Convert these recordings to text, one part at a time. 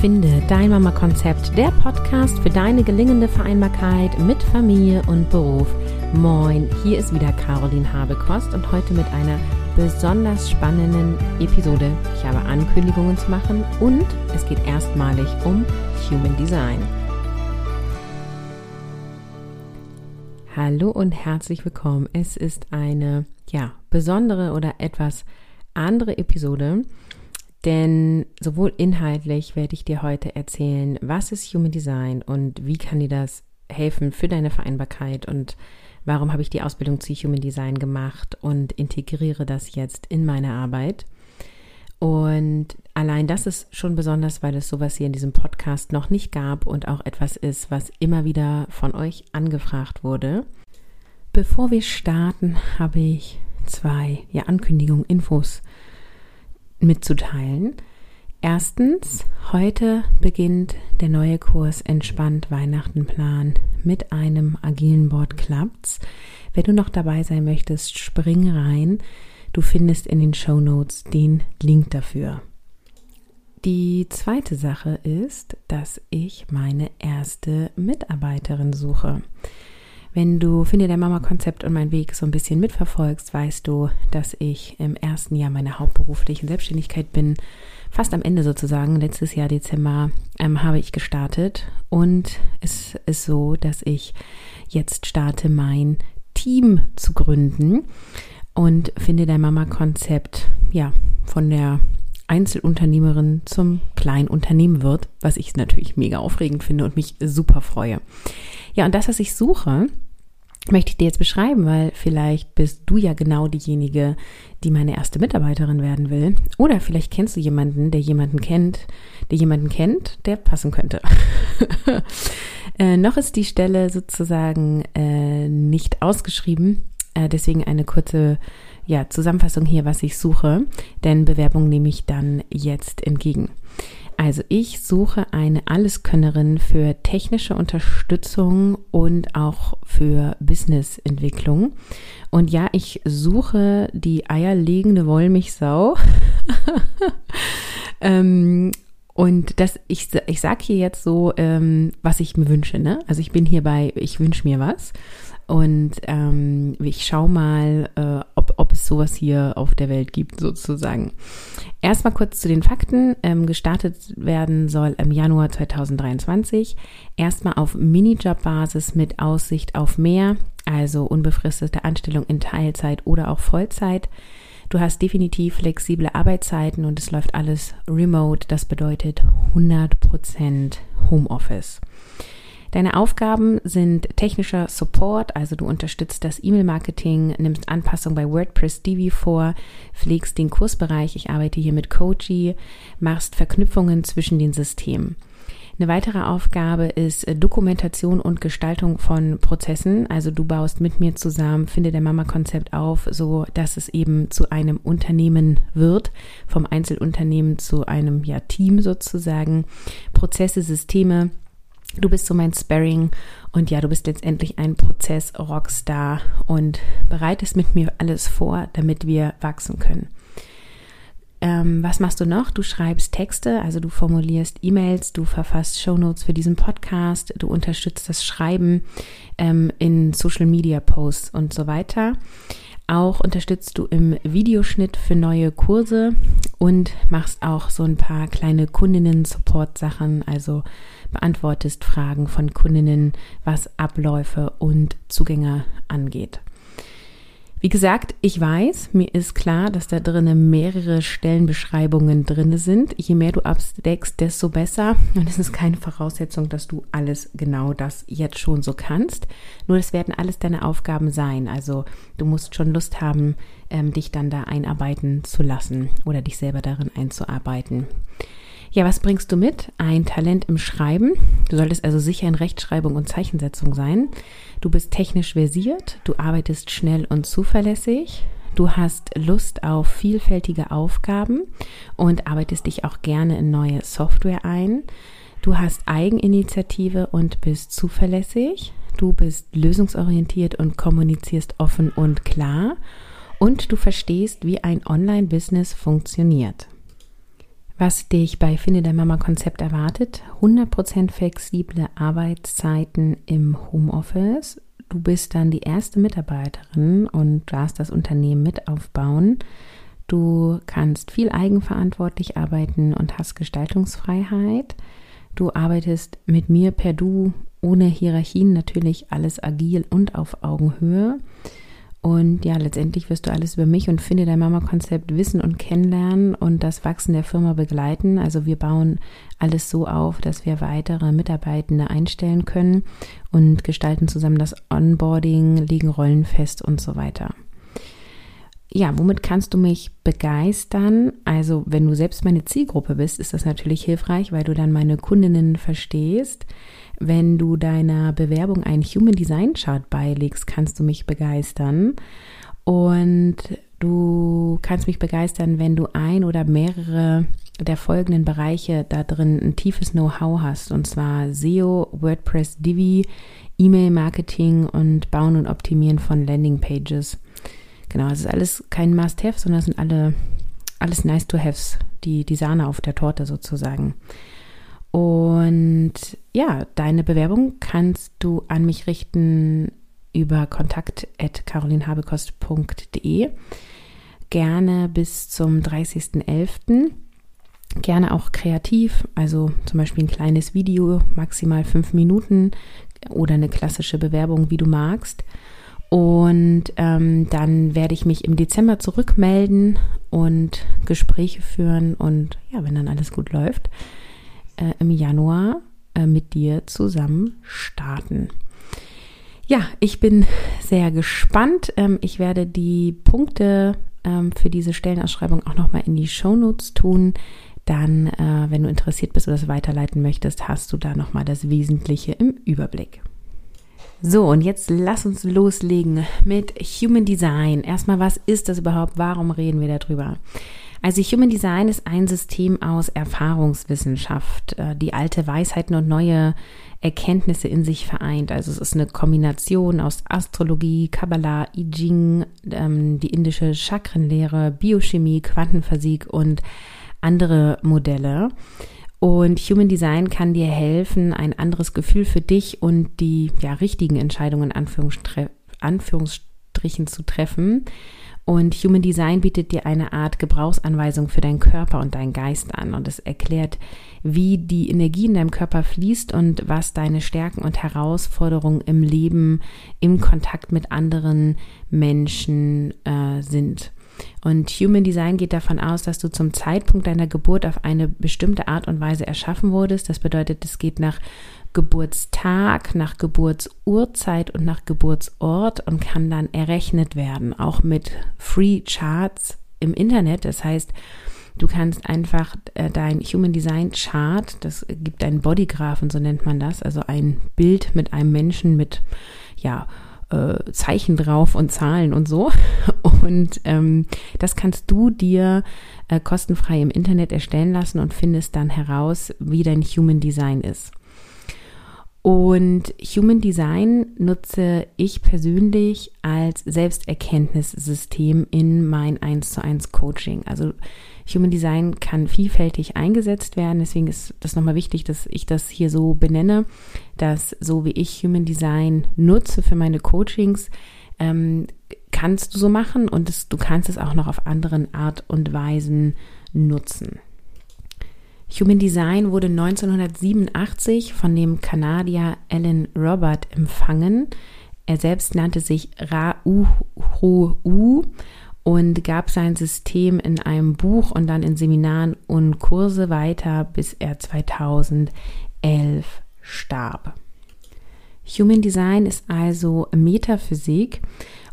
Finde dein Mama-Konzept, der Podcast für deine gelingende Vereinbarkeit mit Familie und Beruf. Moin, hier ist wieder Caroline Habekost und heute mit einer besonders spannenden Episode. Ich habe Ankündigungen zu machen und es geht erstmalig um Human Design. Hallo und herzlich willkommen. Es ist eine ja, besondere oder etwas andere Episode. Denn sowohl inhaltlich werde ich dir heute erzählen, was ist Human Design und wie kann dir das helfen für deine Vereinbarkeit und warum habe ich die Ausbildung zu Human Design gemacht und integriere das jetzt in meine Arbeit. Und allein das ist schon besonders, weil es sowas hier in diesem Podcast noch nicht gab und auch etwas ist, was immer wieder von euch angefragt wurde. Bevor wir starten, habe ich zwei ja, Ankündigungen, Infos mitzuteilen. Erstens, heute beginnt der neue Kurs Entspannt Weihnachten Plan mit einem agilen Board Klappt's. Wenn du noch dabei sein möchtest, spring rein. Du findest in den Show Notes den Link dafür. Die zweite Sache ist, dass ich meine erste Mitarbeiterin suche. Wenn du Finde der Mama Konzept und mein Weg so ein bisschen mitverfolgst, weißt du, dass ich im ersten Jahr meiner hauptberuflichen Selbstständigkeit bin. Fast am Ende sozusagen. Letztes Jahr Dezember ähm, habe ich gestartet und es ist so, dass ich jetzt starte, mein Team zu gründen und Finde der Mama Konzept, ja, von der Einzelunternehmerin zum Kleinunternehmen wird, was ich natürlich mega aufregend finde und mich super freue. Ja, und das, was ich suche, möchte ich dir jetzt beschreiben, weil vielleicht bist du ja genau diejenige, die meine erste Mitarbeiterin werden will. Oder vielleicht kennst du jemanden, der jemanden kennt, der jemanden kennt, der passen könnte. äh, noch ist die Stelle sozusagen äh, nicht ausgeschrieben. Äh, deswegen eine kurze ja, Zusammenfassung hier, was ich suche, denn Bewerbung nehme ich dann jetzt entgegen. Also ich suche eine Alleskönnerin für technische Unterstützung und auch für Businessentwicklung. Und ja, ich suche die eierlegende Wollmilchsau. ähm, und das, ich, ich sage hier jetzt so, ähm, was ich mir wünsche. Ne? Also ich bin hier bei, ich wünsche mir was. Und ähm, ich schaue mal, äh, ob, ob es sowas hier auf der Welt gibt, sozusagen. Erstmal kurz zu den Fakten. Ähm, gestartet werden soll im Januar 2023. Erstmal auf Minijob-Basis mit Aussicht auf mehr, also unbefristete Anstellung in Teilzeit oder auch Vollzeit. Du hast definitiv flexible Arbeitszeiten und es läuft alles remote. Das bedeutet 100% Homeoffice. Deine Aufgaben sind technischer Support, also du unterstützt das E-Mail-Marketing, nimmst Anpassungen bei WordPress Divi vor, pflegst den Kursbereich, ich arbeite hier mit Koji, machst Verknüpfungen zwischen den Systemen. Eine weitere Aufgabe ist Dokumentation und Gestaltung von Prozessen. Also du baust mit mir zusammen, finde der Mama-Konzept auf, so dass es eben zu einem Unternehmen wird, vom Einzelunternehmen zu einem ja, Team sozusagen. Prozesse, Systeme, Du bist so mein Sparring und ja, du bist letztendlich ein Prozess-Rockstar und bereitest mit mir alles vor, damit wir wachsen können. Ähm, was machst du noch? Du schreibst Texte, also du formulierst E-Mails, du verfasst Shownotes für diesen Podcast, du unterstützt das Schreiben ähm, in Social Media Posts und so weiter. Auch unterstützt du im Videoschnitt für neue Kurse und machst auch so ein paar kleine Kundinnen-Support-Sachen, also beantwortest Fragen von Kundinnen, was Abläufe und Zugänge angeht. Wie gesagt, ich weiß, mir ist klar, dass da drinnen mehrere Stellenbeschreibungen drin sind. Je mehr du abdeckst, desto besser. Und es ist keine Voraussetzung, dass du alles genau das jetzt schon so kannst. Nur das werden alles deine Aufgaben sein. Also du musst schon Lust haben, ähm, dich dann da einarbeiten zu lassen oder dich selber darin einzuarbeiten. Ja, was bringst du mit? Ein Talent im Schreiben. Du solltest also sicher in Rechtschreibung und Zeichensetzung sein. Du bist technisch versiert, du arbeitest schnell und zuverlässig. Du hast Lust auf vielfältige Aufgaben und arbeitest dich auch gerne in neue Software ein. Du hast Eigeninitiative und bist zuverlässig. Du bist lösungsorientiert und kommunizierst offen und klar. Und du verstehst, wie ein Online-Business funktioniert. Was dich bei Finde der Mama Konzept erwartet. 100% flexible Arbeitszeiten im Homeoffice. Du bist dann die erste Mitarbeiterin und darfst das Unternehmen mit aufbauen. Du kannst viel eigenverantwortlich arbeiten und hast Gestaltungsfreiheit. Du arbeitest mit mir per Du, ohne Hierarchien, natürlich alles agil und auf Augenhöhe. Und ja, letztendlich wirst du alles über mich und finde dein Mama-Konzept wissen und kennenlernen und das Wachsen der Firma begleiten. Also wir bauen alles so auf, dass wir weitere Mitarbeitende einstellen können und gestalten zusammen das Onboarding, legen Rollen fest und so weiter. Ja, womit kannst du mich begeistern? Also, wenn du selbst meine Zielgruppe bist, ist das natürlich hilfreich, weil du dann meine Kundinnen verstehst. Wenn du deiner Bewerbung einen Human Design Chart beilegst, kannst du mich begeistern. Und du kannst mich begeistern, wenn du ein oder mehrere der folgenden Bereiche da drin ein tiefes Know-how hast. Und zwar SEO, WordPress, Divi, E-Mail-Marketing und Bauen und Optimieren von Landing-Pages. Genau, es ist alles kein Must-Have, sondern es sind alle alles Nice-to-Haves, die, die Sahne auf der Torte sozusagen. Und ja, deine Bewerbung kannst du an mich richten über kontakt.carolinhabekost.de. Gerne bis zum 30.11. Gerne auch kreativ, also zum Beispiel ein kleines Video, maximal fünf Minuten oder eine klassische Bewerbung, wie du magst. Und ähm, dann werde ich mich im Dezember zurückmelden und Gespräche führen und ja, wenn dann alles gut läuft, äh, im Januar äh, mit dir zusammen starten. Ja, ich bin sehr gespannt. Ähm, ich werde die Punkte ähm, für diese Stellenausschreibung auch nochmal in die Show Notes tun. Dann, äh, wenn du interessiert bist oder es weiterleiten möchtest, hast du da nochmal das Wesentliche im Überblick. So, und jetzt lass uns loslegen mit Human Design. Erstmal, was ist das überhaupt? Warum reden wir darüber? Also Human Design ist ein System aus Erfahrungswissenschaft, äh, die alte Weisheiten und neue Erkenntnisse in sich vereint. Also es ist eine Kombination aus Astrologie, Kabbalah, I Ching, ähm, die indische Chakrenlehre, Biochemie, Quantenphysik und andere Modelle. Und Human Design kann dir helfen, ein anderes Gefühl für dich und die ja, richtigen Entscheidungen in Anführungsstrichen zu treffen und Human Design bietet dir eine Art Gebrauchsanweisung für deinen Körper und deinen Geist an. Und es erklärt, wie die Energie in deinem Körper fließt und was deine Stärken und Herausforderungen im Leben, im Kontakt mit anderen Menschen äh, sind. Und Human Design geht davon aus, dass du zum Zeitpunkt deiner Geburt auf eine bestimmte Art und Weise erschaffen wurdest. Das bedeutet, es geht nach Geburtstag, nach Geburtsurzeit und nach Geburtsort und kann dann errechnet werden, auch mit Free Charts im Internet. Das heißt, du kannst einfach äh, dein Human Design Chart, das gibt einen Bodygraphen, so nennt man das, also ein Bild mit einem Menschen mit, ja, äh, Zeichen drauf und Zahlen und so. Und ähm, das kannst du dir äh, kostenfrei im Internet erstellen lassen und findest dann heraus, wie dein Human Design ist. Und Human Design nutze ich persönlich als Selbsterkenntnissystem in mein 1 zu 1 Coaching. Also Human Design kann vielfältig eingesetzt werden. Deswegen ist das nochmal wichtig, dass ich das hier so benenne, dass so wie ich Human Design nutze für meine Coachings, ähm, kannst du so machen und es, du kannst es auch noch auf anderen Art und Weisen nutzen. Human Design wurde 1987 von dem Kanadier Alan Robert empfangen. Er selbst nannte sich Ra-U-Hu-U und gab sein System in einem Buch und dann in Seminaren und Kurse weiter, bis er 2011 starb. Human Design ist also Metaphysik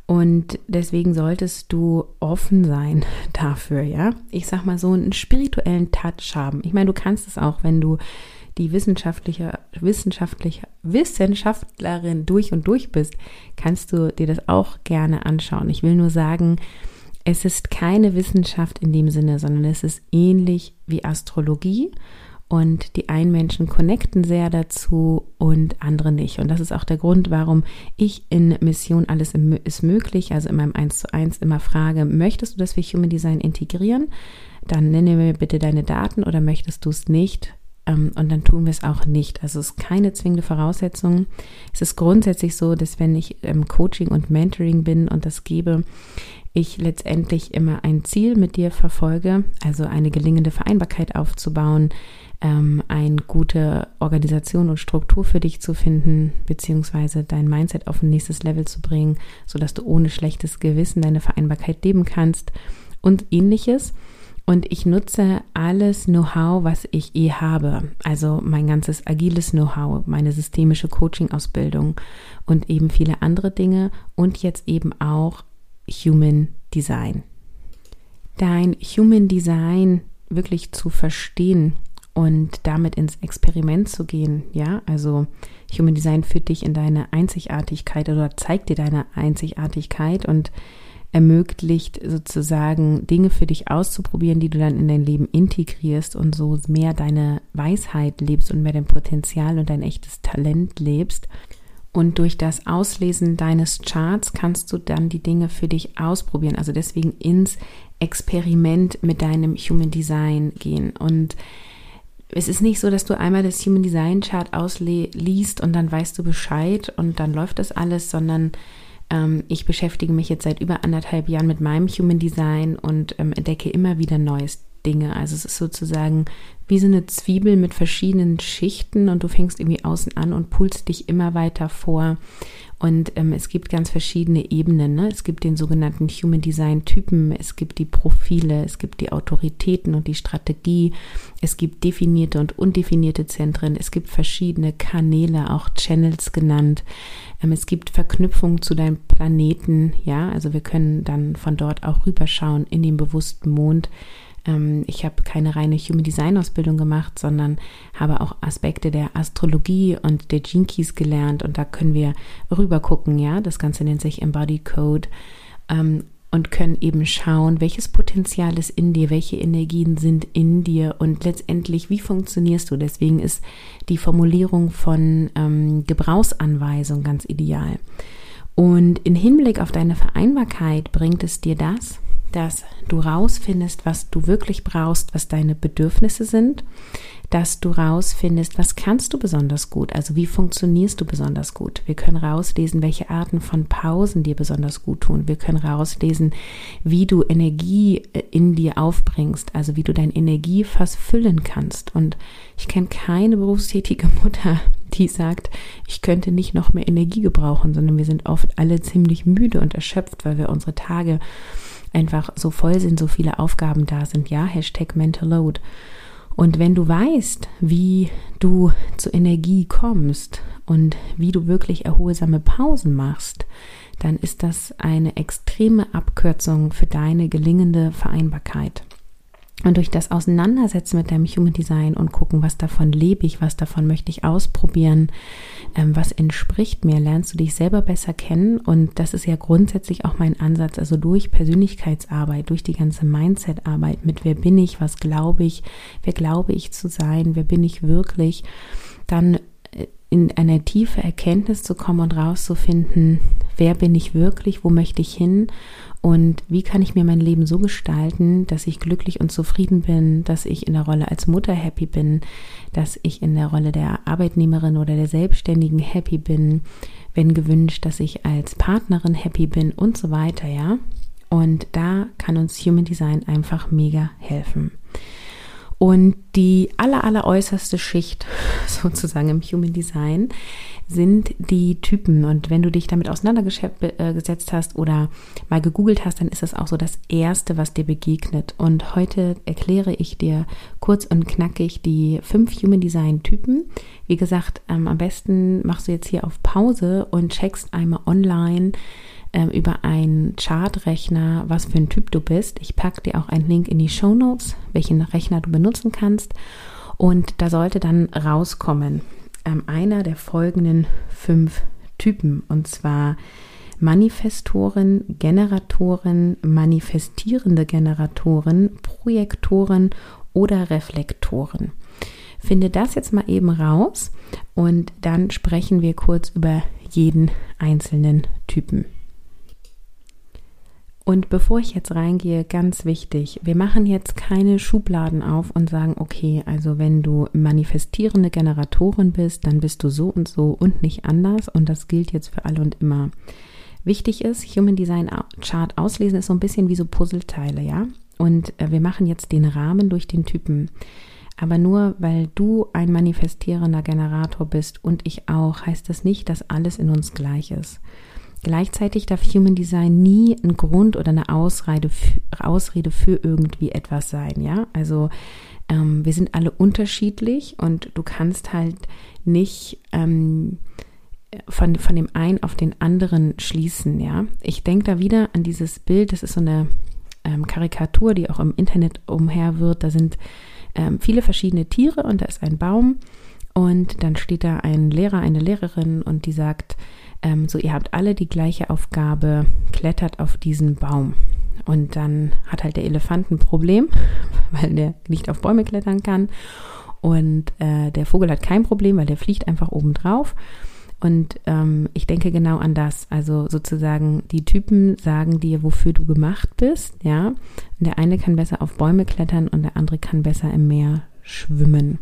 und deswegen solltest du offen sein dafür, ja. Ich sag mal so einen spirituellen Touch haben. Ich meine, du kannst es auch, wenn du die wissenschaftliche, wissenschaftliche Wissenschaftlerin durch und durch bist, kannst du dir das auch gerne anschauen. Ich will nur sagen, es ist keine Wissenschaft in dem Sinne, sondern es ist ähnlich wie Astrologie Und die einen Menschen connecten sehr dazu und andere nicht. Und das ist auch der Grund, warum ich in Mission Alles ist möglich, also in meinem 1 zu 1 immer frage, möchtest du das für Human Design integrieren? Dann nenne mir bitte deine Daten oder möchtest du es nicht? Ähm, und dann tun wir es auch nicht. Also es ist keine zwingende Voraussetzung. Es ist grundsätzlich so, dass wenn ich im Coaching und Mentoring bin und das gebe, ich letztendlich immer ein Ziel mit dir verfolge, also eine gelingende Vereinbarkeit aufzubauen, ähm, eine gute Organisation und Struktur für dich zu finden, beziehungsweise dein Mindset auf ein nächstes Level zu bringen, sodass du ohne schlechtes Gewissen deine Vereinbarkeit leben kannst und ähnliches. Und ich nutze alles Know-how, was ich eh habe. Also mein ganzes agiles Know-how, meine systemische Coaching-Ausbildung und eben viele andere Dinge und jetzt eben auch Human Design. Dein Human Design wirklich zu verstehen und damit ins Experiment zu gehen, ja, also Human Design führt dich in deine Einzigartigkeit oder zeigt dir deine Einzigartigkeit und ermöglicht sozusagen Dinge für dich auszuprobieren, die du dann in dein Leben integrierst und so mehr deine Weisheit lebst und mehr dein Potenzial und dein echtes Talent lebst. Und durch das Auslesen deines Charts kannst du dann die Dinge für dich ausprobieren. Also deswegen ins Experiment mit deinem Human Design gehen. Und es ist nicht so, dass du einmal das Human Design Chart ausliest und dann weißt du Bescheid und dann läuft das alles, sondern ähm, ich beschäftige mich jetzt seit über anderthalb Jahren mit meinem Human Design und ähm, entdecke immer wieder Neues Dinge. Also es ist sozusagen wie so eine Zwiebel mit verschiedenen Schichten und du fängst irgendwie außen an und pulst dich immer weiter vor. Und ähm, es gibt ganz verschiedene Ebenen. Ne? Es gibt den sogenannten Human Design Typen, es gibt die Profile, es gibt die Autoritäten und die Strategie, es gibt definierte und undefinierte Zentren, es gibt verschiedene Kanäle, auch Channels genannt. Ähm, es gibt Verknüpfungen zu deinem Planeten, ja, also wir können dann von dort auch rüberschauen in den bewussten Mond ich habe keine reine Human Design Ausbildung gemacht, sondern habe auch Aspekte der Astrologie und der Gene Keys gelernt und da können wir rüber gucken, ja. Das Ganze nennt sich Embody Code ähm, und können eben schauen, welches Potenzial ist in dir, welche Energien sind in dir und letztendlich, wie funktionierst du. Deswegen ist die Formulierung von ähm, Gebrauchsanweisung ganz ideal. Und in Hinblick auf deine Vereinbarkeit bringt es dir das, dass du rausfindest, was du wirklich brauchst, was deine Bedürfnisse sind, dass du rausfindest, was kannst du besonders gut, also wie funktionierst du besonders gut. Wir können rauslesen, welche Arten von Pausen dir besonders gut tun. Wir können rauslesen, wie du Energie äh, in dir aufbringst, also wie du dein Energiefass füllen kannst. Und ich kenne keine berufstätige Mutter, die sagt, ich könnte nicht noch mehr Energie gebrauchen, sondern wir sind oft alle ziemlich müde und erschöpft, weil wir unsere Tage einfach so voll sind, so viele Aufgaben da sind. Ja, Hashtag Mental Load. Und wenn du weißt, wie du zur Energie kommst und wie du wirklich erholsame Pausen machst, dann ist das eine extreme Abkürzung für deine gelingende Vereinbarkeit. Und durch das Auseinandersetzen mit deinem Human Design und gucken, was davon lebe ich, was davon möchte ich ausprobieren, ähm, was entspricht mir, lernst du dich selber besser kennen. Und das ist ja grundsätzlich auch mein Ansatz. Also durch Persönlichkeitsarbeit, durch die ganze Mindset-Arbeit mit wer bin ich, was glaube ich, wer glaube ich zu sein, wer bin ich wirklich, dann äh, in eine tiefe Erkenntnis zu kommen und rauszufinden, wer bin ich wirklich, wo möchte ich hin und wie kann ich mir mein Leben so gestalten, dass ich glücklich und zufrieden bin, dass ich in der Rolle als Mutter happy bin, dass ich in der Rolle der Arbeitnehmerin oder der Selbstständigen happy bin, wenn gewünscht, dass ich als Partnerin happy bin und so weiter, ja. Und da kann uns Human Design einfach mega helfen. Und die aller, aller äußerste Schicht sozusagen im Human Design sind die Typen. Und wenn du dich damit auseinandergesetzt hast oder mal gegoogelt hast, dann ist das auch so das Erste, was dir begegnet. Und heute erkläre ich dir kurz und knackig die fünf Human Design Typen. Wie gesagt, ähm, am besten machst du jetzt hier auf Pause und checkst einmal online ähm, über einen Chartrechner, was für ein Typ du bist. Ich packe dir auch einen Link in die Show Notes, welchen Rechner du benutzen kannst. Und da sollte dann rauskommen, ähm, einer der folgenden fünf Typen und zwar Manifestoren, Generatoren, manifestierende Generatoren, Projektoren oder Reflektoren. finde das jetzt mal eben raus und dann sprechen wir kurz über jeden einzelnen Typen. Und bevor ich jetzt reingehe, ganz wichtig, wir machen jetzt keine Schubladen auf und sagen, okay, also wenn du manifestierende Generatorin bist, dann bist du so und so und nicht anders und das gilt jetzt für alle und immer. Wichtig ist, Human Design Chart auslesen ist so ein bisschen wie so Puzzleteile, ja? Und äh, wir machen jetzt den Rahmen durch den Typen. Aber nur weil du ein manifestierender Generator bist und ich auch, heißt das nicht, dass alles in uns gleich ist. Gleichzeitig darf Human Design nie ein Grund oder eine Ausrede für, Ausrede für irgendwie etwas sein, ja. Also ähm, wir sind alle unterschiedlich und du kannst halt nicht ähm, von, von dem einen auf den anderen schließen, ja. Ich denke da wieder an dieses Bild, das ist so eine ähm, Karikatur, die auch im Internet umher wird. Da sind ähm, viele verschiedene Tiere und da ist ein Baum und dann steht da ein Lehrer, eine Lehrerin und die sagt, ähm, so ihr habt alle die gleiche Aufgabe, klettert auf diesen Baum. Und dann hat halt der Elefant ein Problem, weil der nicht auf Bäume klettern kann. Und äh, der Vogel hat kein Problem, weil der fliegt einfach oben drauf. Und ähm, ich denke genau an das. Also sozusagen, die Typen sagen dir, wofür du gemacht bist, ja. Und der eine kann besser auf Bäume klettern und der andere kann besser im Meer schwimmen.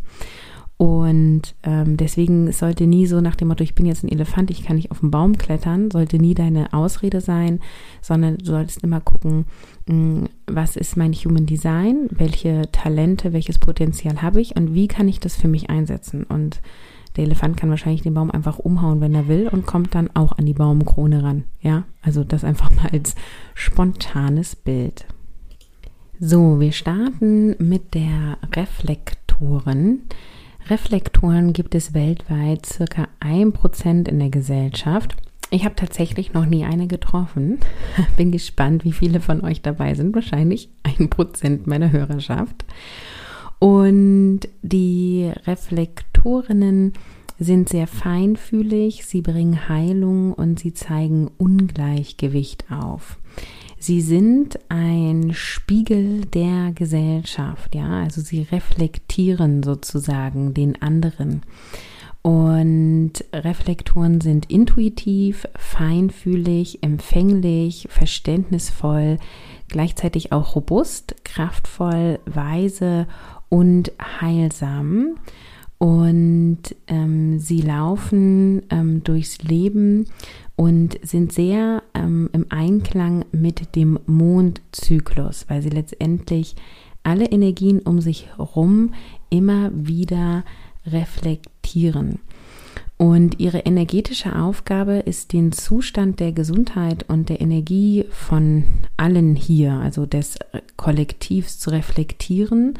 Und ähm, deswegen sollte nie so nach dem Motto, ich bin jetzt ein Elefant, ich kann nicht auf den Baum klettern, sollte nie deine Ausrede sein, sondern du solltest immer gucken, mh, hm, was ist mein Human Design, welche Talente, welches Potenzial habe ich und wie kann ich das für mich einsetzen. Und der Elefant kann wahrscheinlich den Baum einfach umhauen, wenn er will und kommt dann auch an die Baumkrone ran. Ja, also das einfach mal als spontanes Bild. So, wir starten mit der Reflektoren. Reflektoren gibt es weltweit circa 1% in der Gesellschaft. Ich habe tatsächlich noch nie eine getroffen. Bin gespannt, wie viele von euch dabei sind. Wahrscheinlich 1% meiner Hörerschaft. Und die Reflektorinnen sind sehr feinfühlig, sie bringen Heilung und sie zeigen Ungleichgewicht auf. Sie sind ein Spiegel der Gesellschaft, ja, also sie reflektieren sozusagen den anderen. Und Reflektoren sind intuitiv, feinfühlig, empfänglich, verständnisvoll, gleichzeitig auch robust, kraftvoll, weise und heilsam. Und ähm, sie laufen ähm, durchs Leben und sind sehr ähm, im Einklang mit dem Mondzyklus, weil sie letztendlich alle Energien um sich herum immer wieder reflektieren. Und ihre energetische Aufgabe ist, den Zustand der Gesundheit und der Energie von allen hier, also des Kollektivs, zu reflektieren.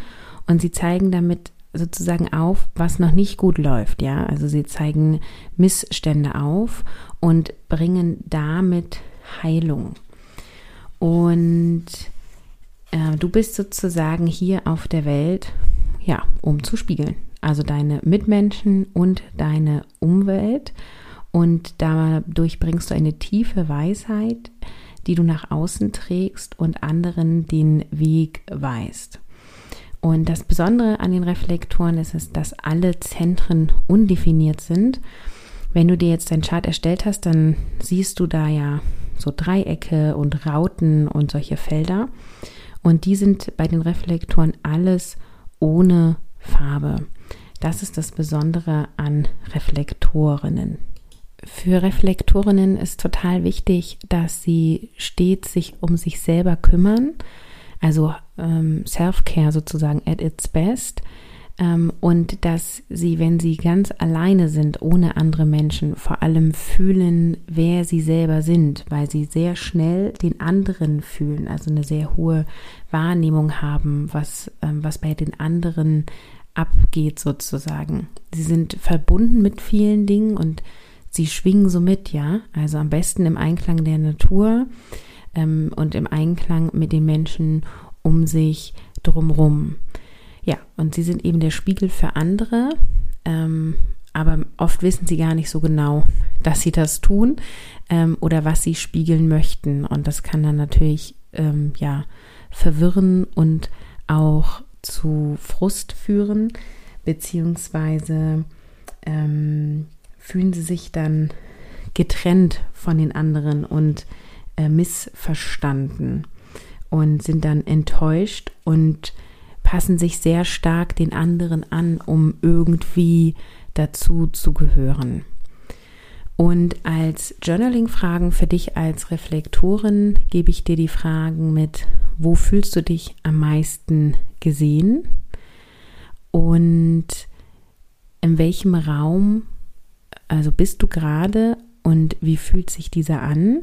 Und sie zeigen damit sozusagen auf, was noch nicht gut läuft, ja. Also sie zeigen Missstände auf und bringen damit Heilung. Und äh, du bist sozusagen hier auf der Welt, ja, um zu spiegeln. Also deine Mitmenschen und deine Umwelt. Und dadurch bringst du eine tiefe Weisheit, die du nach außen trägst und anderen den Weg weist. Und das Besondere an den Reflektoren ist es, dass alle Zentren undefiniert sind. Wenn du dir jetzt dein Chart erstellt hast, dann siehst du da ja so Dreiecke und Rauten und solche Felder. Und die sind bei den Reflektoren alles ohne Farbe. Das ist das Besondere an Reflektorinnen. Für Reflektorinnen ist total wichtig, dass sie stets sich um sich selber kümmern also ähm, Self-Care sozusagen at its best. Ähm, und dass sie, wenn sie ganz alleine sind, ohne andere Menschen, vor allem fühlen, wer sie selber sind, weil sie sehr schnell den anderen fühlen, also eine sehr hohe Wahrnehmung haben, was, ähm, was bei den anderen abgeht sozusagen. Sie sind verbunden mit vielen Dingen und sie schwingen so mit, ja. Also am besten im Einklang der Natur ähm, und im Einklang mit den Menschen um sich drumrum. Ja, und sie sind eben der Spiegel für andere, ähm, aber oft wissen sie gar nicht so genau, dass sie das tun ähm, oder was sie spiegeln möchten. Und das kann dann natürlich ähm, ja verwirren und auch zu Frust führen, beziehungsweise ähm, fühlen sie sich dann getrennt von den anderen und äh, missverstanden und sind dann enttäuscht und passen sich sehr stark den anderen an, um irgendwie dazu zu gehören. Und als Journaling-Fragen für dich als Reflektorin gebe ich dir die Fragen mit, wo fühlst du dich am meisten gesehen und in welchem Raum, also bist du gerade und wie fühlt sich dieser an?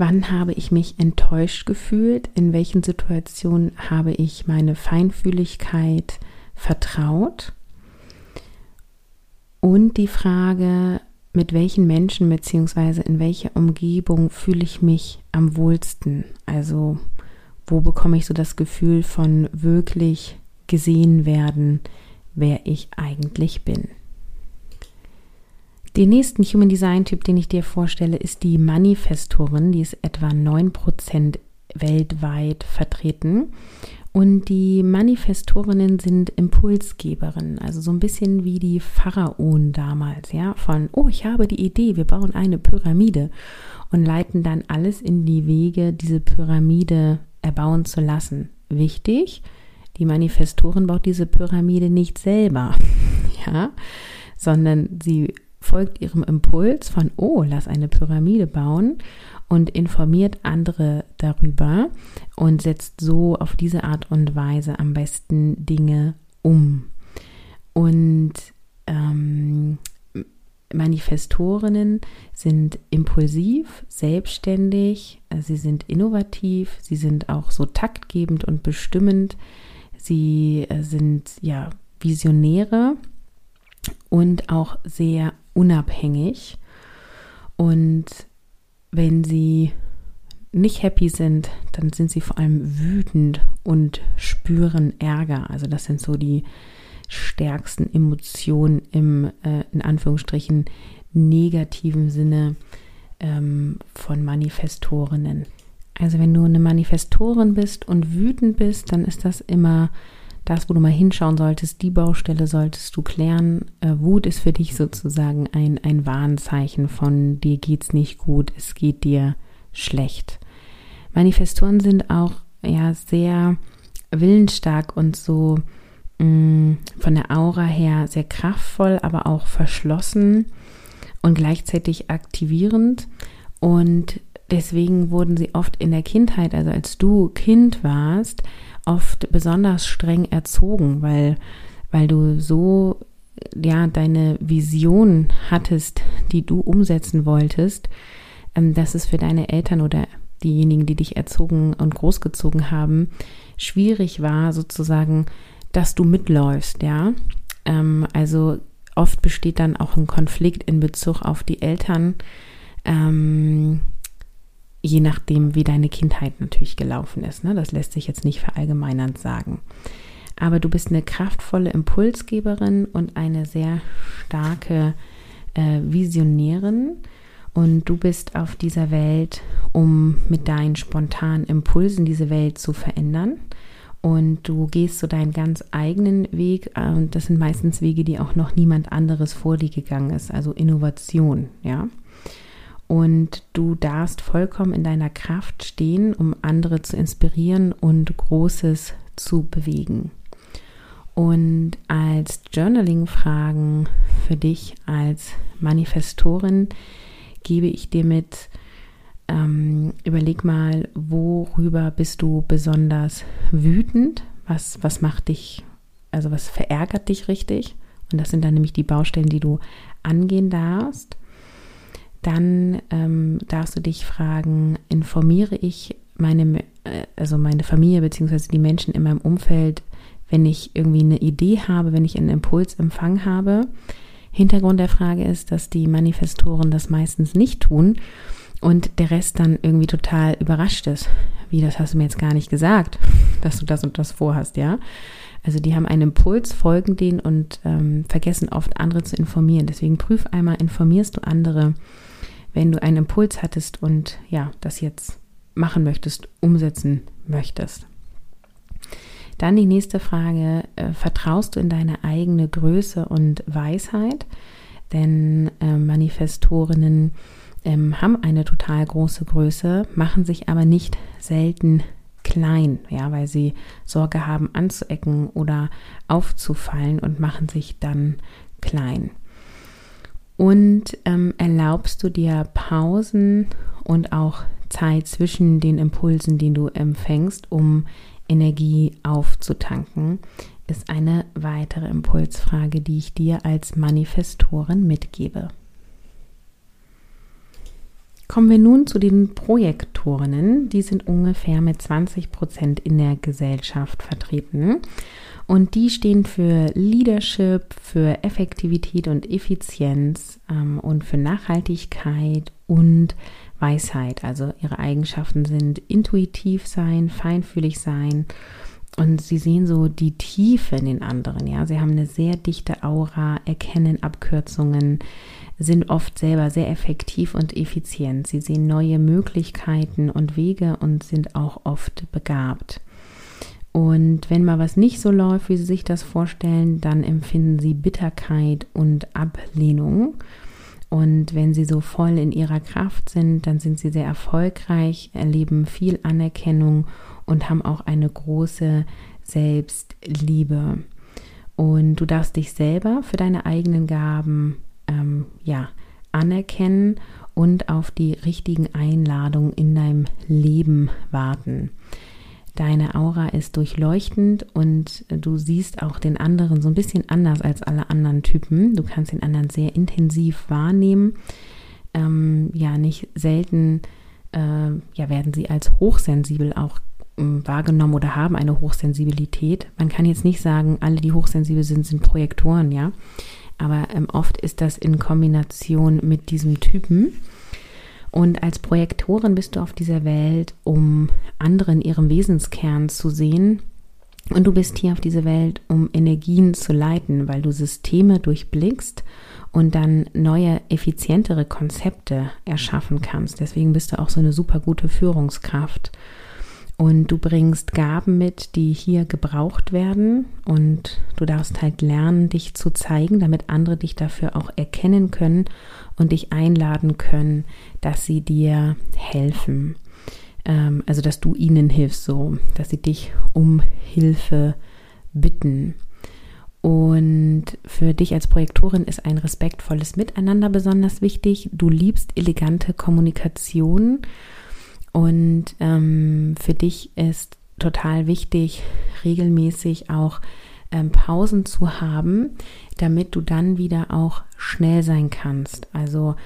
Wann habe ich mich enttäuscht gefühlt? In welchen Situationen habe ich meine Feinfühligkeit vertraut? Und die Frage, mit welchen Menschen bzw. in welcher Umgebung fühle ich mich am wohlsten? Also wo bekomme ich so das Gefühl von wirklich gesehen werden, wer ich eigentlich bin? Den nächsten Human Design Typ, den ich dir vorstelle, ist die Manifestorin. Die ist etwa 9% weltweit vertreten. Und die Manifestorinnen sind Impulsgeberinnen, also so ein bisschen wie die Pharaonen damals, ja, von, oh, ich habe die Idee, wir bauen eine Pyramide und leiten dann alles in die Wege, diese Pyramide erbauen zu lassen. Wichtig, die Manifestorin baut diese Pyramide nicht selber, ja, sondern sie folgt ihrem Impuls von, oh, lass eine Pyramide bauen und informiert andere darüber und setzt so auf diese Art und Weise am besten Dinge um. Und ähm, Manifestorinnen sind impulsiv, selbstständig, sie sind innovativ, sie sind auch so taktgebend und bestimmend, sie äh, sind ja Visionäre und auch sehr unabhängig. Und wenn sie nicht happy sind, dann sind sie vor allem wütend und spüren Ärger. Also das sind so die stärksten Emotionen im, äh, in Anführungsstrichen, negativen Sinne ähm, von Manifestorinnen. Also wenn du eine Manifestorin bist und wütend bist, dann ist das immer das, wo du mal hinschauen solltest, die Baustelle solltest du klären. Äh, Wut ist für dich sozusagen ein, ein Warnzeichen von dir geht's nicht gut, es geht dir schlecht. Manifestoren sind auch ja sehr willensstark und so mh, mm, von der Aura her sehr kraftvoll, aber auch verschlossen und gleichzeitig aktivierend. Und deswegen wurden sie oft in der Kindheit, also als du Kind warst, oft besonders streng erzogen, weil, weil du so ja deine Vision hattest, die du umsetzen wolltest, ähm, dass es für deine Eltern oder diejenigen, die dich erzogen und großgezogen haben, schwierig war, sozusagen, dass du mitläufst, ja. Ähm, also oft besteht dann auch ein Konflikt in Bezug auf die Eltern. Ähm, je nachdem, wie deine Kindheit natürlich gelaufen ist. Ne? Das lässt sich jetzt nicht verallgemeinernd sagen. Aber du bist eine kraftvolle Impulsgeberin und eine sehr starke äh, Visionärin. Und du bist auf dieser Welt, um mit deinen spontanen Impulsen diese Welt zu verändern. Und du gehst so deinen ganz eigenen Weg. Äh, und das sind meistens Wege, die auch noch niemand anderes vor dir gegangen ist. Also Innovation, ja und du darfst vollkommen in deiner Kraft stehen, um andere zu inspirieren und Großes zu bewegen. Und als Journaling-Fragen für dich als Manifestorin gebe ich dir mit, ähm, überleg mal, worüber bist du besonders wütend? Was, was macht dich, also was verärgert dich richtig? Und das sind dann nämlich die Baustellen, die du angehen darfst dann ähm, darfst du dich fragen, informiere ich meine, äh, also meine Familie bzw. die Menschen in meinem Umfeld, wenn ich irgendwie eine Idee habe, wenn ich einen Impulsempfang habe. Hintergrund der Frage ist, dass die Manifestoren das meistens nicht tun und der Rest dann irgendwie total überrascht ist. Wie, das hast du mir jetzt gar nicht gesagt, dass du das und das vorhast, ja? Also die haben einen Impuls, folgen den und ähm, vergessen oft andere zu informieren. Deswegen prüf einmal, informierst du andere wenn du einen Impuls hattest und ja, das jetzt machen möchtest, umsetzen möchtest. Dann die nächste Frage, äh, vertraust du in deine eigene Größe und Weisheit? Denn äh, Manifestorinnen ähm, haben eine total große Größe, machen sich aber nicht selten klein, ja, weil sie Sorge haben anzuecken oder aufzufallen und machen sich dann klein. Und ähm, erlaubst du dir Pausen und auch Zeit zwischen den Impulsen, die du empfängst, um Energie aufzutanken, ist eine weitere Impulsfrage, die ich dir als Manifestorin mitgebe. Kommen wir nun zu den Projektorinnen. Die sind ungefähr mit 20 Prozent in der Gesellschaft vertreten. Und die stehen für Leadership, für Effektivität und Effizienz ähm, und für Nachhaltigkeit und Weisheit. Also ihre Eigenschaften sind intuitiv sein, feinfühlig sein und sie sehen so die Tiefe in den anderen. Ja, sie haben eine sehr dichte Aura, erkennen Abkürzungen, sind oft selber sehr effektiv und effizient. Sie sehen neue Möglichkeiten und Wege und sind auch oft begabt. Und wenn mal was nicht so läuft, wie Sie sich das vorstellen, dann empfinden Sie Bitterkeit und Ablehnung. Und wenn Sie so voll in Ihrer Kraft sind, dann sind Sie sehr erfolgreich, erleben viel Anerkennung und haben auch eine große Selbstliebe. Und du darfst dich selber für deine eigenen Gaben ähm, ja, anerkennen und auf die richtigen Einladungen in deinem Leben warten. Deine Aura ist durchleuchtend und du siehst auch den anderen so ein bisschen anders als alle anderen Typen. Du kannst den anderen sehr intensiv wahrnehmen. Ähm, ja, nicht selten äh, ja, werden sie als hochsensibel auch ähm, wahrgenommen oder haben eine Hochsensibilität. Man kann jetzt nicht sagen, alle, die hochsensibel sind, sind Projektoren, ja aber ähm, oft ist das in Kombination mit diesem Typen. Und als Projektorin bist du auf dieser Welt, um andere in ihrem Wesenskern zu sehen. Und du bist hier auf dieser Welt, um Energien zu leiten, weil du Systeme durchblickst und dann neue, effizientere Konzepte erschaffen kannst. Deswegen bist du auch so eine super gute Führungskraft. Und du bringst Gaben mit, die hier gebraucht werden. Und du darfst halt lernen, dich zu zeigen, damit andere dich dafür auch erkennen können und dich einladen können, dass sie dir helfen. Ähm, also, dass du ihnen hilfst, so, dass sie dich um Hilfe bitten. Und für dich als Projektorin ist ein respektvolles Miteinander besonders wichtig. Du liebst elegante Kommunikation und ähm, für dich ist total wichtig, regelmäßig auch ähm, Pausen zu haben, damit du dann wieder auch schnell sein kannst. Also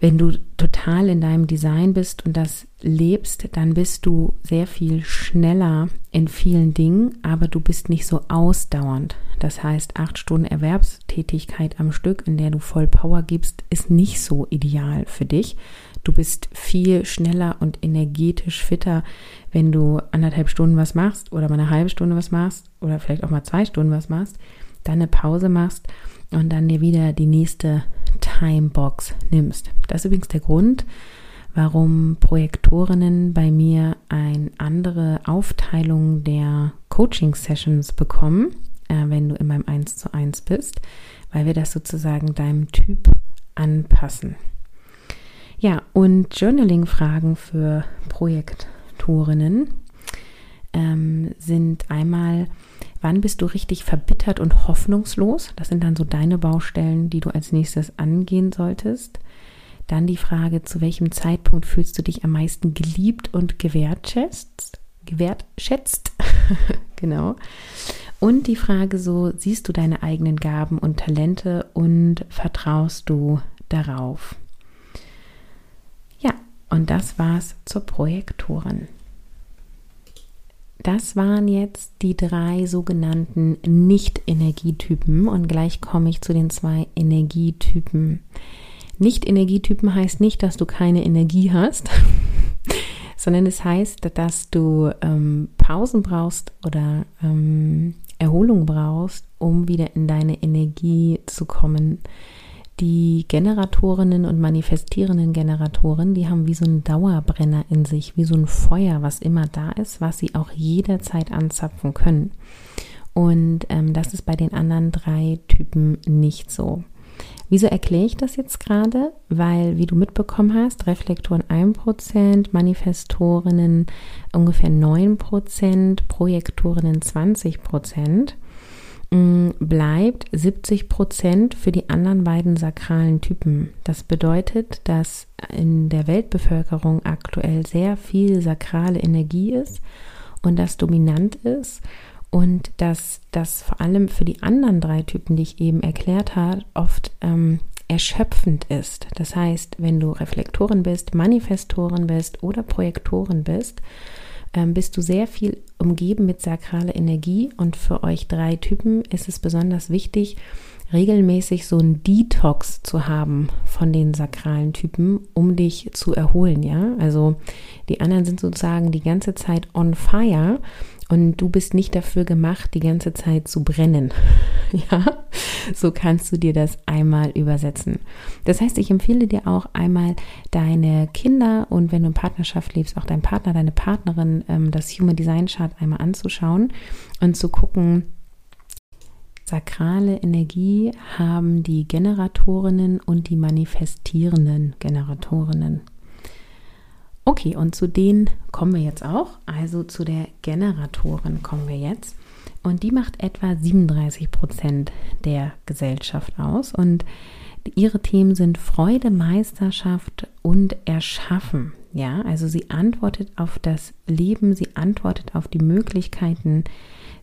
wenn du total in deinem Design bist und das lebst, dann bist du sehr viel schneller in vielen Dingen, aber du bist nicht so ausdauernd. Das heißt, acht Stunden Erwerbstätigkeit am Stück, in der du voll Power gibst, ist nicht so ideal für dich, Du bist viel schneller und energetisch fitter, wenn du anderthalb Stunden was machst oder mal eine halbe Stunde was machst oder vielleicht auch mal zwei Stunden was machst, dann eine Pause machst und dann dir wieder die nächste Timebox nimmst. Das ist übrigens der Grund, warum Projektorinnen bei mir eine andere Aufteilung der Coaching-Sessions bekommen, äh, wenn du in meinem 1 zu 1 bist, weil wir das sozusagen deinem Typ anpassen. Ja, und Journaling-Fragen für Projektorinnen ähm, sind einmal, wann bist du richtig verbittert und hoffnungslos? Das sind dann so deine Baustellen, die du als nächstes angehen solltest. Dann die Frage, zu welchem Zeitpunkt fühlst du dich am meisten geliebt und gewertschätzt? Gewertschätzt, genau. Und die Frage so, siehst du deine eigenen Gaben und Talente und vertraust du darauf? Und das war's zur Projektoren. Das waren jetzt die drei sogenannten Nicht-Energietypen und gleich komme ich zu den zwei Energietypen. Nicht-Energietypen heißt nicht, dass du keine Energie hast, sondern es heißt, dass du ähm, Pausen brauchst oder ähm, Erholung brauchst, um wieder in deine Energie zu kommen. Die Generatorinnen und manifestierenden Generatoren, die haben wie so einen Dauerbrenner in sich, wie so ein Feuer, was immer da ist, was sie auch jederzeit anzapfen können. Und ähm, das ist bei den anderen drei Typen nicht so. Wieso erkläre ich das jetzt gerade? Weil, wie du mitbekommen hast, Reflektoren 1%, Manifestorinnen ungefähr 9%, Projektorinnen 20%. Mm, bleibt 70 Prozent für die anderen beiden sakralen Typen. Das bedeutet, dass in der Weltbevölkerung aktuell sehr viel sakrale Energie ist und das dominant ist und dass das vor allem für die anderen drei Typen, die ich eben erklärt habe, oft ähm, erschöpfend ist. Das heißt, wenn du Reflektoren bist, Manifestoren bist oder Projektoren bist, ähm, bist du sehr viel umgeben mit sakraler Energie und für euch drei Typen ist es besonders wichtig, regelmäßig so ein Detox zu haben von den sakralen Typen, um dich zu erholen, ja? Also die anderen sind sozusagen die ganze Zeit on fire und du bist nicht dafür gemacht, die ganze Zeit zu brennen. ja, so kannst du dir das einmal übersetzen. Das heißt, ich empfehle dir auch einmal deine Kinder und wenn du in Partnerschaft lebst, auch dein Partner, deine Partnerin, ähm, das Human Design Chart einmal anzuschauen und zu gucken, sakrale Energie haben die Generatorinnen und die manifestierenden Generatorinnen. Okay, und zu denen kommen wir jetzt auch. Also zu der Generatorin kommen wir jetzt. Und die macht etwa 37 Prozent der Gesellschaft aus. Und ihre Themen sind Freude, Meisterschaft und Erschaffen. Ja, also sie antwortet auf das Leben, sie antwortet auf die Möglichkeiten,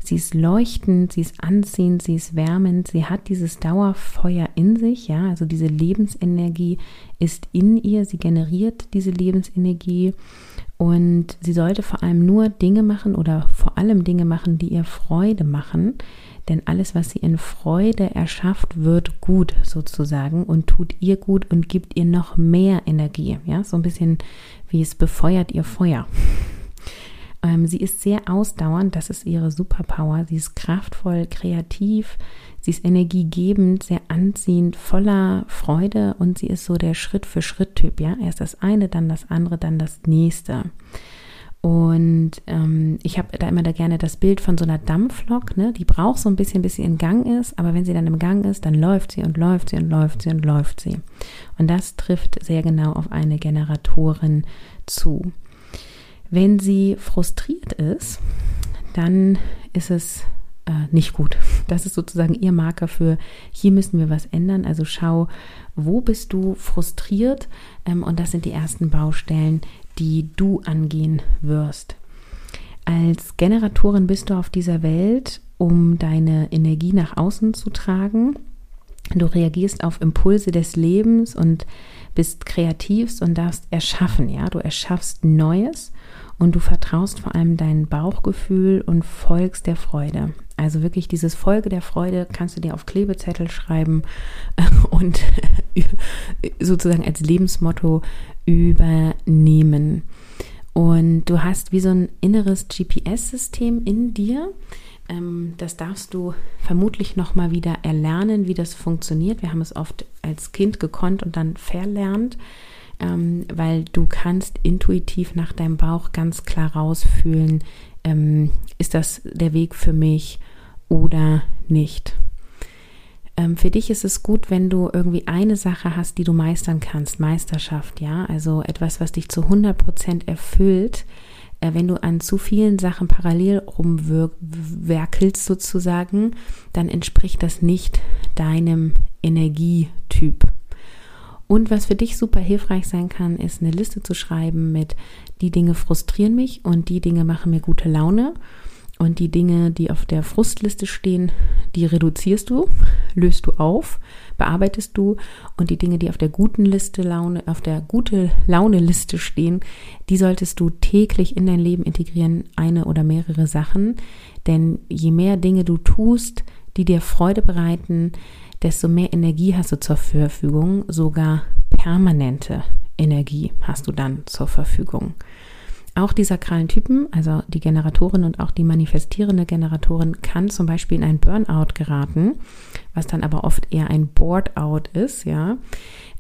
Sie ist leuchtend, sie ist anziehend, sie ist wärmend, sie hat dieses Dauerfeuer in sich, ja, also diese Lebensenergie ist in ihr, sie generiert diese Lebensenergie und sie sollte vor allem nur Dinge machen oder vor allem Dinge machen, die ihr Freude machen, denn alles, was sie in Freude erschafft, wird gut sozusagen und tut ihr gut und gibt ihr noch mehr Energie, ja, so ein bisschen wie es befeuert ihr Feuer. Ähm, sie ist sehr ausdauernd, das ist ihre Superpower. Sie ist kraftvoll, kreativ, sie ist energiegebend, sehr anziehend, voller Freude und sie ist so der Schritt-für-Schritt-Typ. Ja? Erst das eine, dann das andere, dann das nächste. Und ähm, ich habe da immer da gerne das Bild von so einer Dampflok, ne? die braucht so ein bisschen, bis sie in Gang ist, aber wenn sie dann im Gang ist, dann läuft sie und läuft sie und läuft sie und läuft sie. Und das trifft sehr genau auf eine Generatorin zu. Wenn sie frustriert ist, dann ist es äh, nicht gut. Das ist sozusagen ihr Marker für, hier müssen wir was ändern. Also schau, wo bist du frustriert? Ähm, und das sind die ersten Baustellen, die du angehen wirst. Als Generatorin bist du auf dieser Welt, um deine Energie nach außen zu tragen. Du reagierst auf Impulse des Lebens und bist kreativst und darfst erschaffen, ja, du erschaffst Neues und du vertraust vor allem dein Bauchgefühl und folgst der Freude. Also wirklich dieses Folge der Freude kannst du dir auf Klebezettel schreiben und sozusagen als Lebensmotto übernehmen. Und du hast wie so ein inneres GPS-System in dir. Ähm, das darfst du vermutlich noch mal wieder erlernen, wie das funktioniert. Wir haben es oft als Kind gekonnt und dann verlernt ähm, weil du kannst intuitiv nach deinem Bauch ganz klar rausfühlen, ähm, ist das der Weg für mich oder nicht. Für dich ist es gut, wenn du irgendwie eine Sache hast, die du meistern kannst, Meisterschaft, ja, also etwas, was dich zu 100% erfüllt. Äh, wenn du an zu vielen Sachen parallel rumwerkelst sozusagen, dann entspricht das nicht deinem Energietyp. Und was für dich super hilfreich sein kann, ist eine Liste zu schreiben mit, die Dinge frustrieren mich und die Dinge machen mir gute Laune. Und die Dinge, die auf der Frustliste stehen, die reduzierst du, löst du auf, bearbeitest du. Und die Dinge, die auf der guten Liste Laune, auf der gute Laune Liste stehen, die solltest du täglich in dein Leben integrieren, eine oder mehrere Sachen. Denn je mehr Dinge du tust, die dir Freude bereiten, desto mehr Energie hast du zur Verfügung, sogar permanente Energie hast du dann zur Verfügung. Auch die sakralen Typen, also die Generatorin und auch die manifestierende Generatorin, kann zum Beispiel in ein Burnout geraten, was dann aber oft eher ein Board-out ist, ja.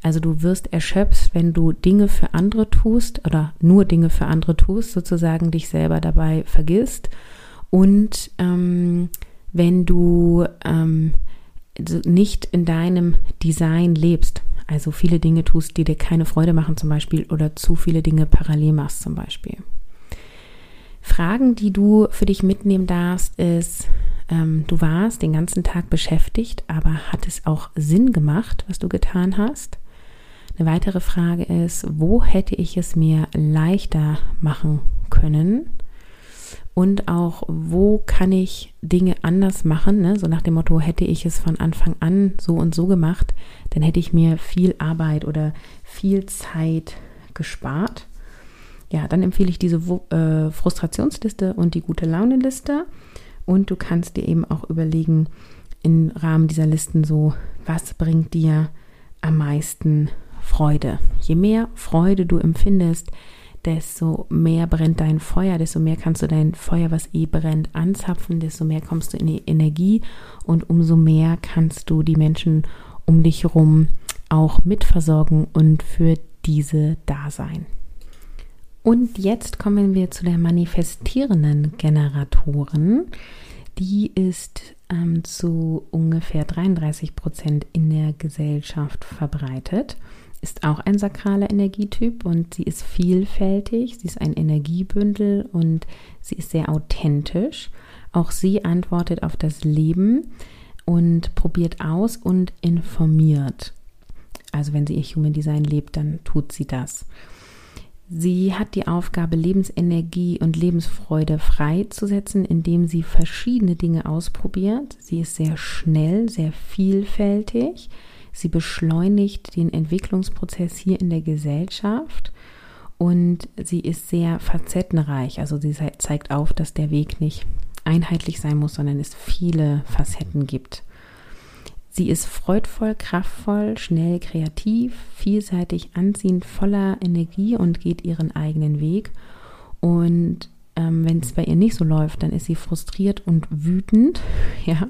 Also du wirst erschöpft, wenn du Dinge für andere tust oder nur Dinge für andere tust, sozusagen dich selber dabei vergisst. Und ähm, wenn du ähm, nicht in deinem Design lebst, also viele Dinge tust, die dir keine Freude machen zum Beispiel oder zu viele Dinge parallel machst zum Beispiel. Fragen, die du für dich mitnehmen darfst, ist, ähm, du warst den ganzen Tag beschäftigt, aber hat es auch Sinn gemacht, was du getan hast? Eine weitere Frage ist, wo hätte ich es mir leichter machen können? Und auch, wo kann ich Dinge anders machen, ne? so nach dem Motto, hätte ich es von Anfang an so und so gemacht, dann hätte ich mir viel Arbeit oder viel Zeit gespart. Ja, dann empfehle ich diese äh, Frustrationsliste und die gute Laune-Liste und du kannst dir eben auch überlegen, im Rahmen dieser Listen so, was bringt dir am meisten Freude? Je mehr Freude du empfindest, desto mehr brennt dein Feuer, desto mehr kannst du dein Feuer, was eh brennt, anzapfen, desto mehr kommst du in die Energie und umso mehr kannst du die Menschen um dich herum auch mitversorgen und für diese da sein. Und jetzt kommen wir zu der manifestierenden Generatoren. Die ist ähm, zu ungefähr 33 Prozent in der Gesellschaft verbreitet ist auch ein sakraler Energietyp und sie ist vielfältig, sie ist ein Energiebündel und sie ist sehr authentisch. Auch sie antwortet auf das Leben und probiert aus und informiert. Also wenn sie ihr Human Design lebt, dann tut sie das. Sie hat die Aufgabe, Lebensenergie und Lebensfreude freizusetzen, indem sie verschiedene Dinge ausprobiert. Sie ist sehr schnell, sehr vielfältig. Sie beschleunigt den Entwicklungsprozess hier in der Gesellschaft und sie ist sehr facettenreich. Also sie zeigt auf, dass der Weg nicht einheitlich sein muss, sondern es viele Facetten gibt. Sie ist freudvoll, kraftvoll, schnell, kreativ, vielseitig, anziehend, voller Energie und geht ihren eigenen Weg. Und ähm, wenn es bei ihr nicht so läuft, dann ist sie frustriert und wütend, ja.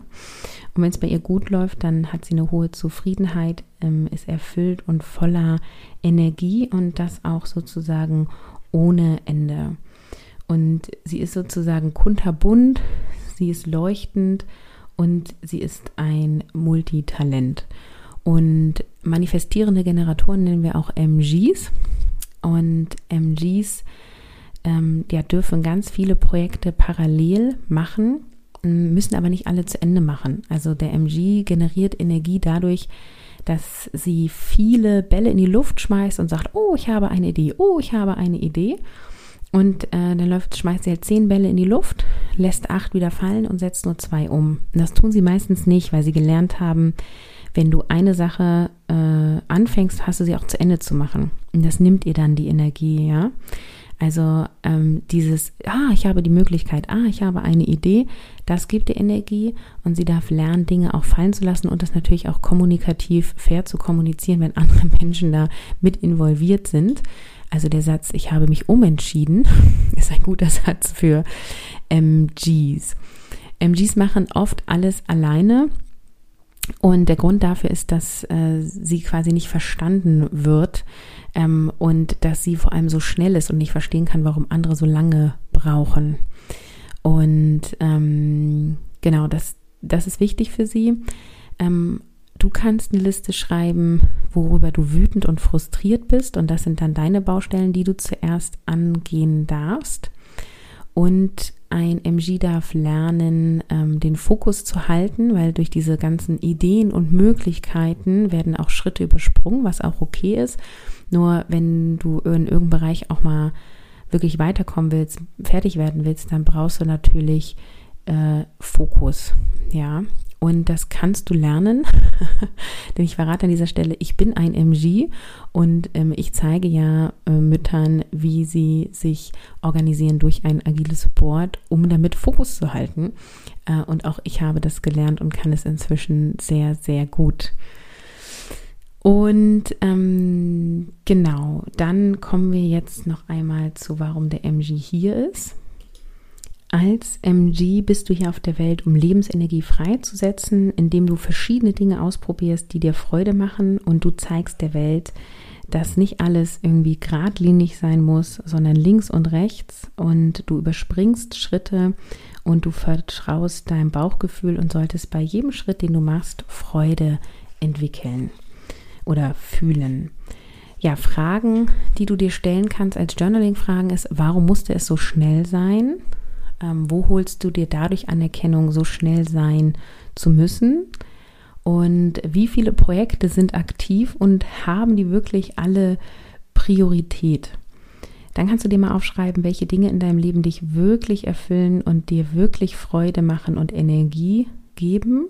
Und wenn es bei ihr gut läuft, dann hat sie eine hohe Zufriedenheit, ähm, ist erfüllt und voller Energie und das auch sozusagen ohne Ende. Und sie ist sozusagen kunterbunt, sie ist leuchtend und sie ist ein Multitalent. Und manifestierende Generatoren nennen wir auch MGs. Und MGs ähm, ja, dürfen ganz viele Projekte parallel machen, müssen aber nicht alle zu Ende machen. Also der MG generiert Energie dadurch, dass sie viele Bälle in die Luft schmeißt und sagt, oh, ich habe eine Idee, oh, ich habe eine Idee. Und äh, dann läuft, schmeißt sie halt zehn Bälle in die Luft, lässt acht wieder fallen und setzt nur zwei um. Und das tun sie meistens nicht, weil sie gelernt haben, wenn du eine Sache äh, anfängst, hast du sie auch zu Ende zu machen. Und das nimmt ihr dann die Energie, ja. Also ähm, dieses, ah, ich habe die Möglichkeit, ah, ich habe eine Idee, das gibt ihr Energie und sie darf lernen, Dinge auch fallen zu lassen und das natürlich auch kommunikativ fair zu kommunizieren, wenn andere Menschen da mit involviert sind. Also der Satz, ich habe mich umentschieden, ist ein guter Satz für MGs. MGs machen oft alles alleine. Und der Grund dafür ist, dass äh, sie quasi nicht verstanden wird, ähm, und dass sie vor allem so schnell ist und nicht verstehen kann, warum andere so lange brauchen. Und ähm, genau, das, das ist wichtig für sie. Ähm, du kannst eine Liste schreiben, worüber du wütend und frustriert bist. Und das sind dann deine Baustellen, die du zuerst angehen darfst. Und ein MG darf lernen, ähm, den Fokus zu halten, weil durch diese ganzen Ideen und Möglichkeiten werden auch Schritte übersprungen, was auch okay ist. Nur wenn du in irgendeinem Bereich auch mal wirklich weiterkommen willst, fertig werden willst, dann brauchst du natürlich äh, Fokus. Ja, und das kannst du lernen. Denn ich verrate an dieser Stelle, ich bin ein MG und ähm, ich zeige ja äh, Müttern, wie sie sich organisieren durch ein agiles Board, um damit Fokus zu halten. Äh, und auch ich habe das gelernt und kann es inzwischen sehr, sehr gut. Und ähm, genau, dann kommen wir jetzt noch einmal zu, warum der MG hier ist. Als MG bist du hier auf der Welt, um Lebensenergie freizusetzen, indem du verschiedene Dinge ausprobierst, die dir Freude machen und du zeigst der Welt, dass nicht alles irgendwie geradlinig sein muss, sondern links und rechts und du überspringst Schritte und du vertraust deinem Bauchgefühl und solltest bei jedem Schritt, den du machst, Freude entwickeln oder fühlen. Ja, Fragen, die du dir stellen kannst als Journaling-Fragen ist, warum musste es so schnell sein? Ähm, wo holst du dir dadurch Anerkennung, so schnell sein zu müssen? Und wie viele Projekte sind aktiv und haben die wirklich alle Priorität? Dann kannst du dir mal aufschreiben, welche Dinge in deinem Leben dich wirklich erfüllen und dir wirklich Freude machen und Energie geben.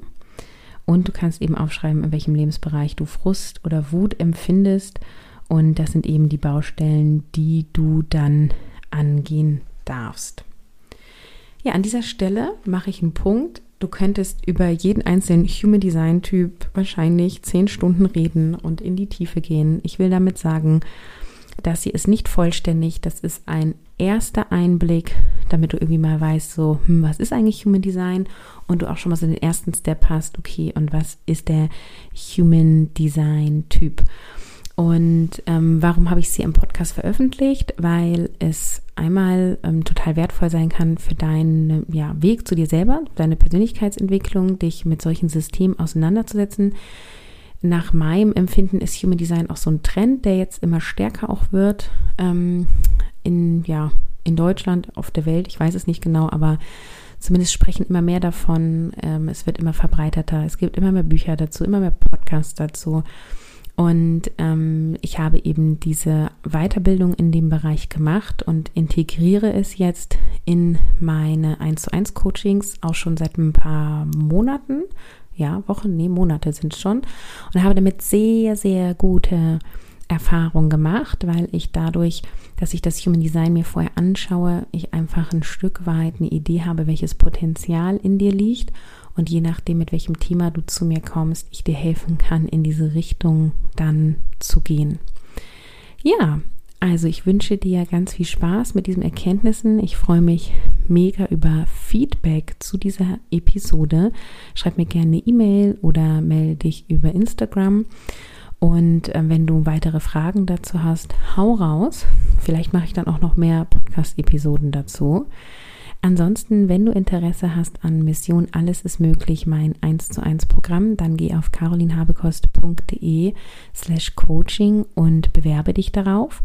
Und du kannst eben aufschreiben, in welchem Lebensbereich du Frust oder Wut empfindest. Und das sind eben die Baustellen, die du dann angehen darfst. Ja, an dieser Stelle mache ich einen Punkt. Du könntest über jeden einzelnen Human Design Typ wahrscheinlich zehn Stunden reden und in die Tiefe gehen. Ich will damit sagen, dass sie ist nicht vollständig. Das ist ein erster Einblick, damit du irgendwie mal weißt, so, hm, was ist eigentlich Human Design? Und du auch schon mal so den ersten Step hast, okay, und was ist der Human Design Typ? Und ähm, warum habe ich sie im Podcast veröffentlicht? Weil es einmal ähm, total wertvoll sein kann für deinen ja, Weg zu dir selber, deine Persönlichkeitsentwicklung, dich mit solchen Systemen auseinanderzusetzen. Nach meinem Empfinden ist Human Design auch so ein Trend, der jetzt immer stärker auch wird ähm, in, ja, in Deutschland, auf der Welt. Ich weiß es nicht genau, aber zumindest sprechen immer mehr davon. Ähm, es wird immer verbreiteter. Es gibt immer mehr Bücher dazu, immer mehr Podcasts dazu. Und ähm, ich habe eben diese Weiterbildung in dem Bereich gemacht und integriere es jetzt in meine 1 zu 1 Coachings auch schon seit ein paar Monaten. Ja, Wochen, nee, Monate sind es schon. Und habe damit sehr, sehr gute Erfahrungen gemacht, weil ich dadurch, dass ich das Human Design mir vorher anschaue, ich einfach ein Stück weit eine Idee habe, welches Potenzial in dir liegt und je nachdem, mit welchem Thema du zu mir kommst, ich dir helfen kann, in diese Richtung dann zu gehen. Ja, also ich wünsche dir ganz viel Spaß mit diesen Erkenntnissen. Ich freue mich mega über Feedback zu dieser Episode. Schreib mir gerne eine E-Mail oder melde dich über Instagram. Und äh, wenn du weitere Fragen dazu hast, hau raus. Vielleicht mache ich dann auch noch mehr Podcast-Episoden dazu. Ansonsten, wenn du Interesse hast an Mission Alles ist möglich, mein 1 zu 1 Programm, dann geh auf carolinhabekost.de slash coaching und bewerbe dich darauf.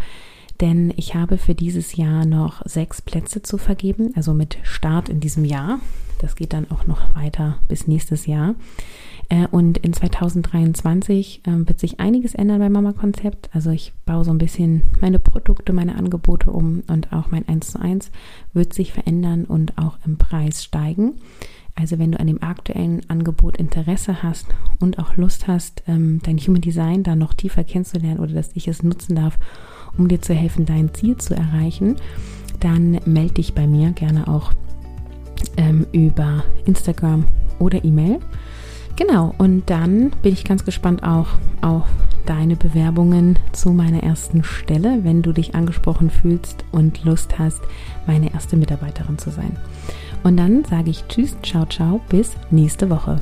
Denn ich habe für dieses Jahr noch sechs Plätze zu vergeben, also mit Start in diesem Jahr. Das geht dann auch noch weiter bis nächstes Jahr. Äh, und in 2023 ähm, wird sich einiges ändern beim Mama Konzept. Also ich baue so ein bisschen meine Produkte, meine Angebote um und auch mein 1 zu 1 wird sich verändern und auch im Preis steigen. Also wenn du an dem aktuellen Angebot Interesse hast und auch Lust hast, ähm, dein Human Design da noch tiefer kennenzulernen oder dass ich es nutzen darf, um dir zu helfen, dein Ziel zu erreichen, dann melde dich bei mir gerne auch ähm, über Instagram oder E-Mail. Genau, und dann bin ich ganz gespannt auch auf deine Bewerbungen zu meiner ersten Stelle, wenn du dich angesprochen fühlst und Lust hast, meine erste Mitarbeiterin zu sein. Und dann sage ich Tschüss, ciao, ciao, bis nächste Woche.